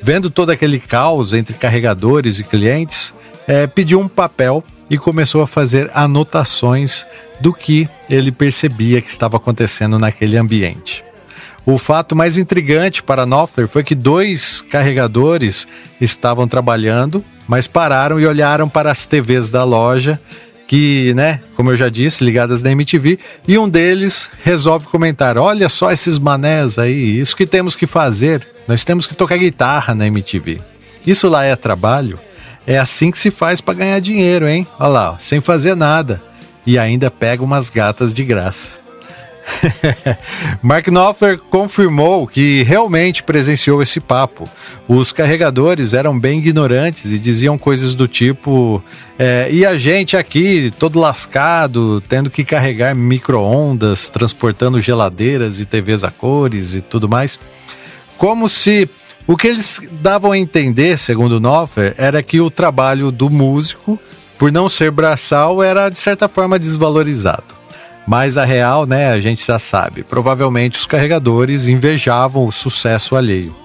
Vendo todo aquele caos entre carregadores e clientes, eh, pediu um papel e começou a fazer anotações do que ele percebia que estava acontecendo naquele ambiente. O fato mais intrigante para Knopfler foi que dois carregadores estavam trabalhando, mas pararam e olharam para as TVs da loja, que, né, como eu já disse, ligadas na MTV, e um deles resolve comentar: Olha só esses manés aí, isso que temos que fazer, nós temos que tocar guitarra na MTV. Isso lá é trabalho? É assim que se faz para ganhar dinheiro, hein? Olha lá, sem fazer nada. E ainda pega umas gatas de graça. *laughs* Mark Knopfler confirmou que realmente presenciou esse papo. Os carregadores eram bem ignorantes e diziam coisas do tipo: é, e a gente aqui, todo lascado, tendo que carregar micro-ondas, transportando geladeiras e TVs a cores e tudo mais. Como se o que eles davam a entender, segundo Knopfler, era que o trabalho do músico, por não ser braçal, era de certa forma desvalorizado. Mas a real, né, a gente já sabe. Provavelmente os carregadores invejavam o sucesso alheio.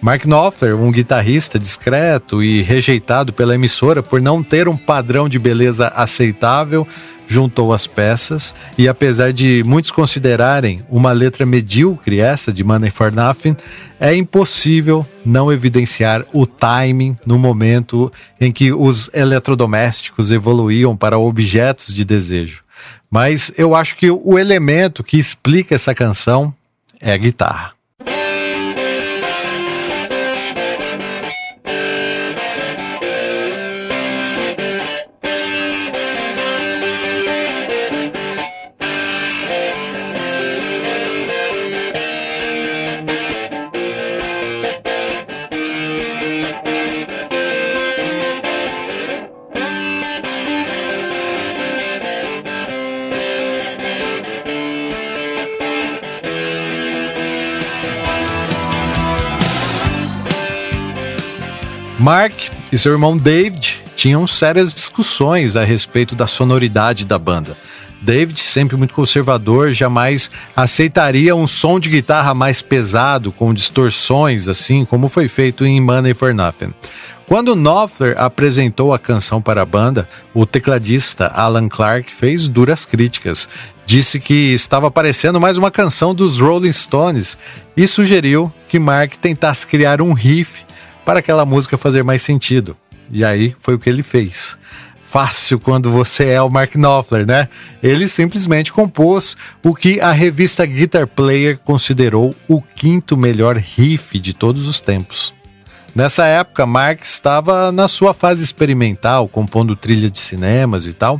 Mark Knopfler, um guitarrista discreto e rejeitado pela emissora por não ter um padrão de beleza aceitável, juntou as peças e apesar de muitos considerarem uma letra medíocre essa de Money for Nothing, é impossível não evidenciar o timing no momento em que os eletrodomésticos evoluíam para objetos de desejo. Mas eu acho que o elemento que explica essa canção é a guitarra. Mark e seu irmão David tinham sérias discussões a respeito da sonoridade da banda. David, sempre muito conservador, jamais aceitaria um som de guitarra mais pesado, com distorções, assim como foi feito em Money for Nothing. Quando Knopfler apresentou a canção para a banda, o tecladista Alan Clark fez duras críticas. Disse que estava parecendo mais uma canção dos Rolling Stones e sugeriu que Mark tentasse criar um riff para aquela música fazer mais sentido. E aí foi o que ele fez. Fácil quando você é o Mark Knopfler, né? Ele simplesmente compôs o que a revista Guitar Player considerou o quinto melhor riff de todos os tempos. Nessa época, Mark estava na sua fase experimental, compondo trilha de cinemas e tal,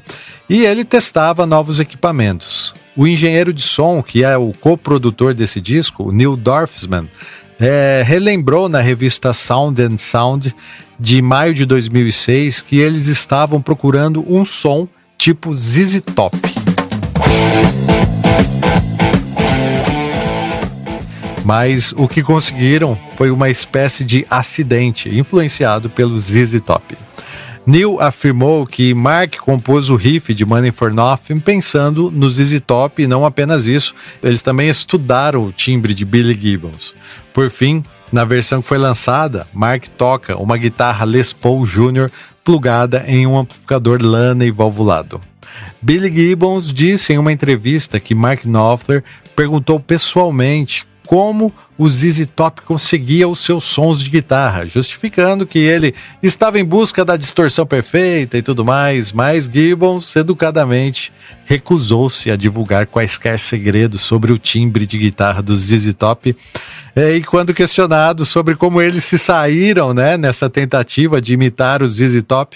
e ele testava novos equipamentos. O engenheiro de som, que é o coprodutor desse disco, Neil Dorfman, é, relembrou na revista Sound and Sound de maio de 2006 que eles estavam procurando um som tipo ZZ Top. Mas o que conseguiram foi uma espécie de acidente influenciado pelo ZZ Top. Neil afirmou que Mark compôs o riff de Money for Nothing pensando no ZZ Top e não apenas isso, eles também estudaram o timbre de Billy Gibbons. Por fim, na versão que foi lançada, Mark toca uma guitarra Les Paul Jr. plugada em um amplificador Laney valvulado. Billy Gibbons disse em uma entrevista que Mark Knopfler perguntou pessoalmente como o ZZ Top conseguia os seus sons de guitarra, justificando que ele estava em busca da distorção perfeita e tudo mais, mas Gibbons educadamente recusou-se a divulgar quaisquer segredos sobre o timbre de guitarra dos ZZ Top. E quando questionado sobre como eles se saíram né, nessa tentativa de imitar os ZZ Top,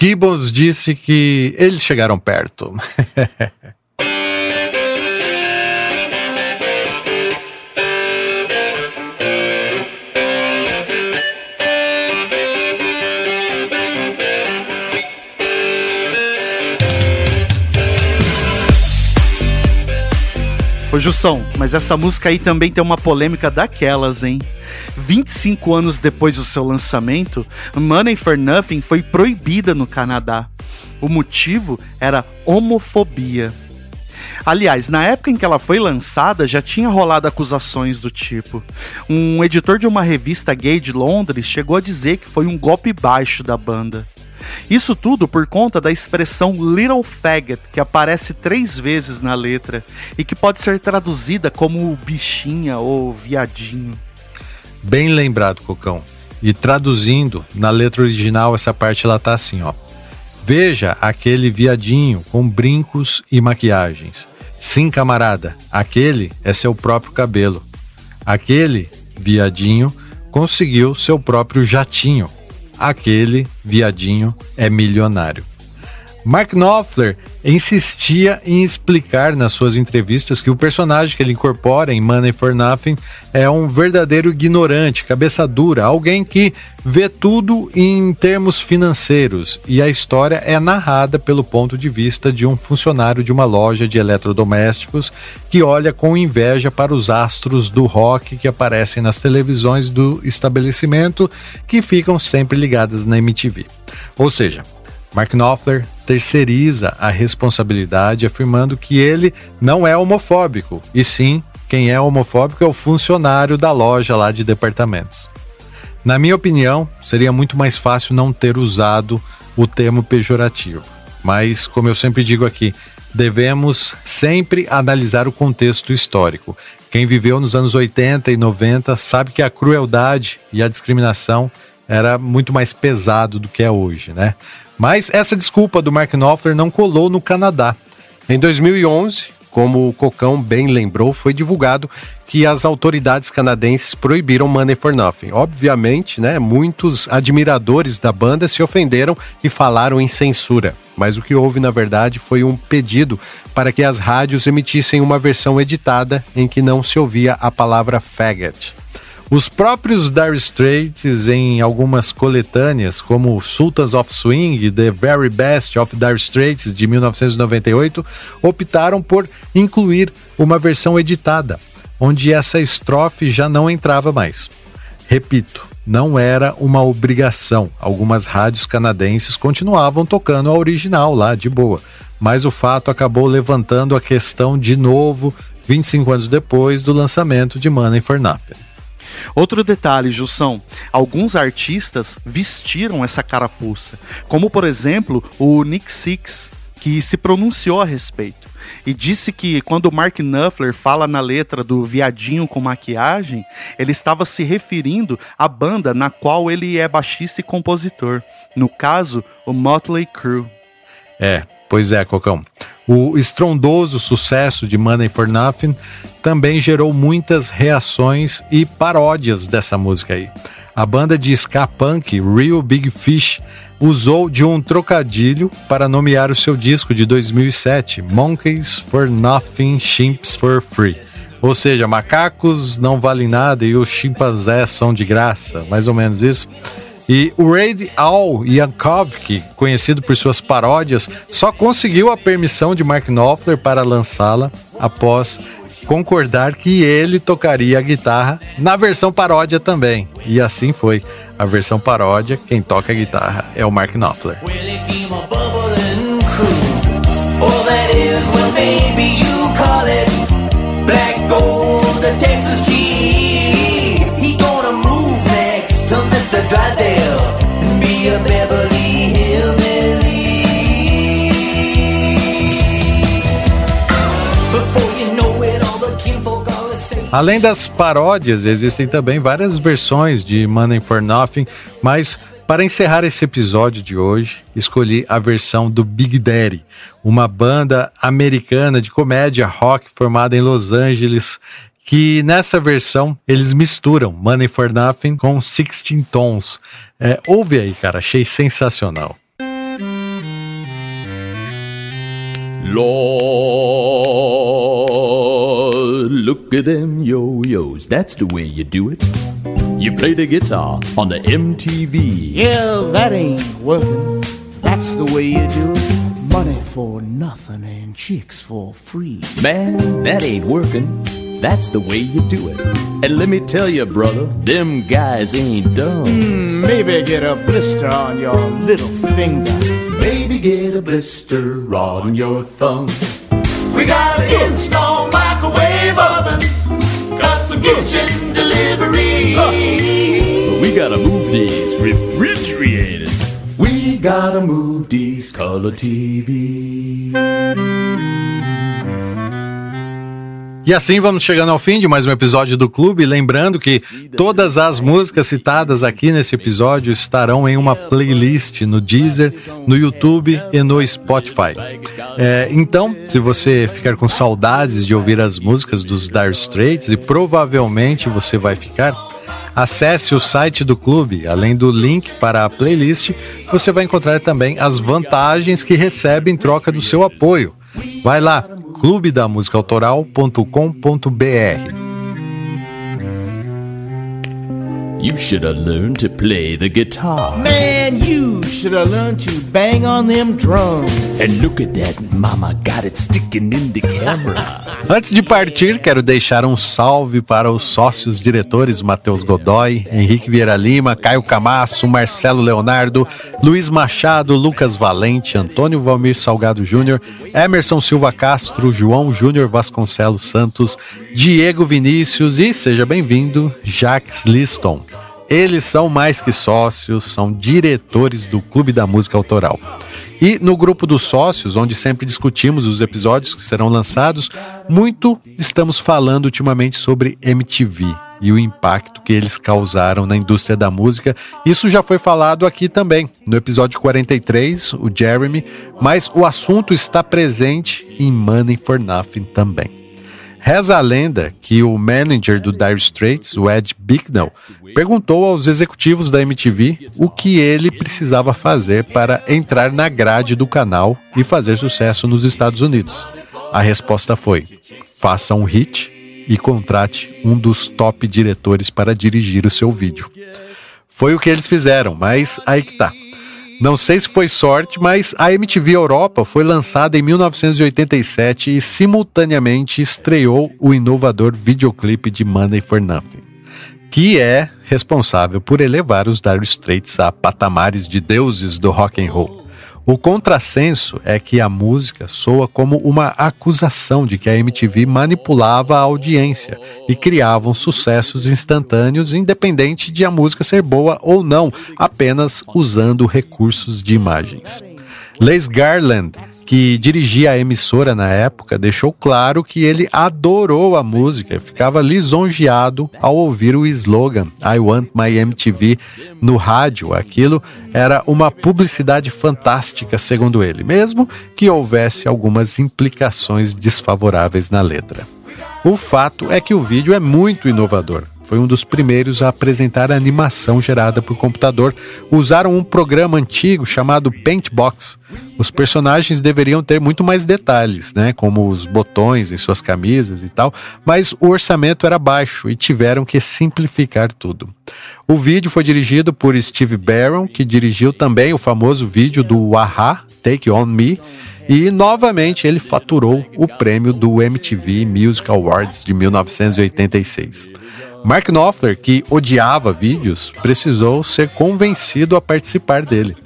Gibbons disse que eles chegaram perto. *laughs* Ô Jussão, mas essa música aí também tem uma polêmica daquelas, hein? 25 anos depois do seu lançamento, Money for Nothing foi proibida no Canadá. O motivo era homofobia. Aliás, na época em que ela foi lançada, já tinha rolado acusações do tipo. Um editor de uma revista gay de Londres chegou a dizer que foi um golpe baixo da banda. Isso tudo por conta da expressão little faggot, que aparece três vezes na letra e que pode ser traduzida como bichinha ou viadinho. Bem lembrado, Cocão. E traduzindo, na letra original, essa parte ela tá assim, ó. Veja aquele viadinho com brincos e maquiagens. Sim, camarada, aquele é seu próprio cabelo. Aquele viadinho conseguiu seu próprio jatinho. Aquele viadinho é milionário. Mark Knopfler insistia em explicar nas suas entrevistas que o personagem que ele incorpora em Money for Nothing é um verdadeiro ignorante, cabeça dura, alguém que vê tudo em termos financeiros e a história é narrada pelo ponto de vista de um funcionário de uma loja de eletrodomésticos que olha com inveja para os astros do rock que aparecem nas televisões do estabelecimento que ficam sempre ligadas na MTV. Ou seja, Mark Knopfler terceiriza a responsabilidade, afirmando que ele não é homofóbico, e sim, quem é homofóbico é o funcionário da loja lá de departamentos. Na minha opinião, seria muito mais fácil não ter usado o termo pejorativo. Mas, como eu sempre digo aqui, devemos sempre analisar o contexto histórico. Quem viveu nos anos 80 e 90 sabe que a crueldade e a discriminação era muito mais pesado do que é hoje, né? Mas essa desculpa do Mark Knopfler não colou no Canadá. Em 2011, como o Cocão bem lembrou, foi divulgado que as autoridades canadenses proibiram Money for Nothing. Obviamente, né, muitos admiradores da banda se ofenderam e falaram em censura. Mas o que houve, na verdade, foi um pedido para que as rádios emitissem uma versão editada em que não se ouvia a palavra faggot. Os próprios Dire Straits, em algumas coletâneas, como Sultans of Swing, The Very Best of Dire Straits, de 1998, optaram por incluir uma versão editada, onde essa estrofe já não entrava mais. Repito, não era uma obrigação. Algumas rádios canadenses continuavam tocando a original lá, de boa. Mas o fato acabou levantando a questão de novo, 25 anos depois do lançamento de Money for Nothing. Outro detalhe, Jussão, alguns artistas vestiram essa carapuça, como por exemplo o Nick Six, que se pronunciou a respeito e disse que quando o Mark Knopfler fala na letra do viadinho com maquiagem, ele estava se referindo à banda na qual ele é baixista e compositor, no caso, o Motley Crue. É, pois é, Cocão. O estrondoso sucesso de Money for Nothing também gerou muitas reações e paródias dessa música aí. A banda de ska punk Real Big Fish usou de um trocadilho para nomear o seu disco de 2007, Monkeys for Nothing, Chimps for Free. Ou seja, macacos não valem nada e os chimpanzés são de graça, mais ou menos isso. E o Raid Al Yankovic, conhecido por suas paródias, só conseguiu a permissão de Mark Knopfler para lançá-la após concordar que ele tocaria a guitarra na versão paródia também. E assim foi. A versão paródia, quem toca a guitarra é o Mark Knopfler. Black gold, the Texas tea. Drysdale and be a Beverly Hillbilly. Before you know it, all the kinfolk. Além das paródias, existem também várias versões de Money for Nothing, mas para encerrar esse episódio de hoje, escolhi a versão do Big Daddy, uma banda americana de comédia rock formada em Los Angeles, que nessa versão eles misturam Money for Nothing com 16 Tons. É, ouve aí, cara, achei sensacional. Lord, look at them yo-yos. That's the way you do it. You play the guitar on the MTV. Yeah, that ain't working. That's the way you do it. Money for nothing and chicks for free. Man, that ain't working. That's the way you do it. And let me tell you, brother, them guys ain't dumb. Hmm, maybe get a blister on your little finger. Maybe get a blister on your thumb. We gotta install microwave ovens, custom kitchen delivery. But we gotta move these refrigerators. We gotta move these color TVs. E assim vamos chegando ao fim de mais um episódio do Clube. Lembrando que todas as músicas citadas aqui nesse episódio estarão em uma playlist no Deezer, no YouTube e no Spotify. É, então, se você ficar com saudades de ouvir as músicas dos Dire Straits, e provavelmente você vai ficar, acesse o site do clube. Além do link para a playlist, você vai encontrar também as vantagens que recebe em troca do seu apoio. Vai lá, clubedamusicaautoral.com.br. You should have learned to play the guitar. Man, you should have learned to bang on them drums. And look at that, mama got it sticking in the camera. *laughs* Antes de partir, quero deixar um salve para os sócios diretores Matheus Godoy, Henrique Vieira Lima, Caio Camasso, Marcelo Leonardo, Luiz Machado, Lucas Valente, Antônio Valmir Salgado Júnior, Emerson Silva Castro, João Júnior Vasconcelos Santos, Diego Vinícius e, seja bem-vindo, Jacques Liston. Eles são mais que sócios, são diretores do Clube da Música Autoral. E no grupo dos sócios, onde sempre discutimos os episódios que serão lançados, muito estamos falando ultimamente sobre MTV e o impacto que eles causaram na indústria da música. Isso já foi falado aqui também, no episódio 43, o Jeremy, mas o assunto está presente em Money for Nothing também. Reza a lenda que o manager do Dire Straits, o Ed Bicknell, perguntou aos executivos da MTV o que ele precisava fazer para entrar na grade do canal e fazer sucesso nos Estados Unidos. A resposta foi: faça um hit e contrate um dos top diretores para dirigir o seu vídeo. Foi o que eles fizeram, mas aí que tá. Não sei se foi sorte, mas a MTV Europa foi lançada em 1987 e simultaneamente estreou o inovador videoclipe de Money for Nothing, que é responsável por elevar os Dire Straits a patamares de deuses do rock and roll. O contrassenso é que a música soa como uma acusação de que a MTV manipulava a audiência e criavam sucessos instantâneos, independente de a música ser boa ou não, apenas usando recursos de imagens. Les Garland, que dirigia a emissora na época, deixou claro que ele adorou a música e ficava lisonjeado ao ouvir o slogan I Want My MTV no rádio. Aquilo era uma publicidade fantástica, segundo ele, mesmo que houvesse algumas implicações desfavoráveis na letra. O fato é que o vídeo é muito inovador. Foi um dos primeiros a apresentar a animação gerada por computador. Usaram um programa antigo chamado Paintbox. Os personagens deveriam ter muito mais detalhes, né, como os botões em suas camisas e tal, mas o orçamento era baixo e tiveram que simplificar tudo. O vídeo foi dirigido por Steve Barron, que dirigiu também o famoso vídeo do Aha, Take On Me, e novamente ele faturou o prêmio do MTV Music Awards de 1986. Mark Knopfler, que odiava vídeos, precisou ser convencido a participar dele.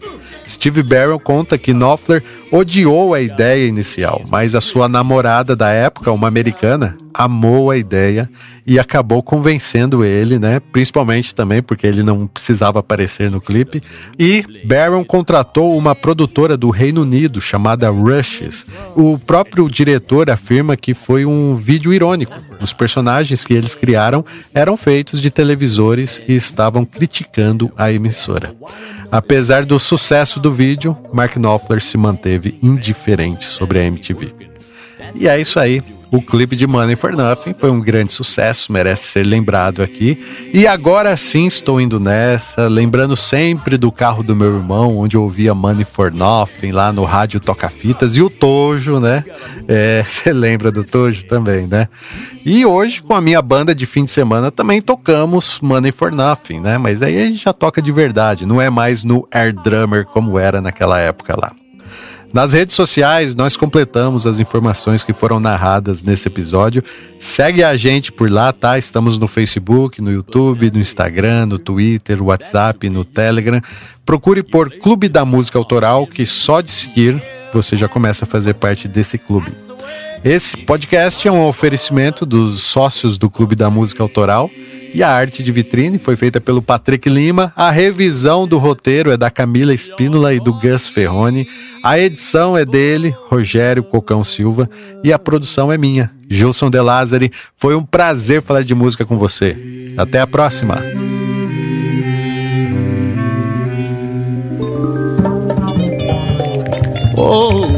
Steve Barron conta que Knopfler odiou a ideia inicial, mas a sua namorada da época, uma americana, amou a ideia e acabou convencendo ele, né? Principalmente também porque ele não precisava aparecer no clipe. E Barron contratou uma produtora do Reino Unido chamada Rushes. O próprio diretor afirma que foi um vídeo irônico. Os personagens que eles criaram eram feitos de televisores e estavam criticando a emissora. Apesar do sucesso do vídeo, Mark Knopfler se manteve indiferente sobre a MTV. E é isso aí. O clipe de Money for Nothing foi um grande sucesso, merece ser lembrado aqui. E agora sim estou indo nessa, lembrando sempre do carro do meu irmão, onde eu ouvia Money for Nothing lá no rádio Toca Fitas e o Tojo, né? *laughs* Você lembra do Tojo também, né? E hoje, com a minha banda de fim de semana, também tocamos Money for Nothing, né? Mas aí a gente já toca de verdade, não é mais no Air Drummer como era naquela época lá. Nas redes sociais, nós completamos as informações que foram narradas nesse episódio. Segue a gente por lá, tá? Estamos no Facebook, no YouTube, no Instagram, no Twitter, WhatsApp, no Telegram. Procure por Clube da Música Autoral, que só de seguir você já começa a fazer parte desse clube. Esse podcast é um oferecimento dos sócios do Clube da Música Autoral E a arte de vitrine foi feita pelo Patrick Lima. A revisão do roteiro é da Camila Espínola e do Gus Ferroni. A edição é dele, Rogério Cocão Silva. E a produção é minha, Gilson De Lázari. Foi um prazer falar de música com você. Até a próxima. Oh,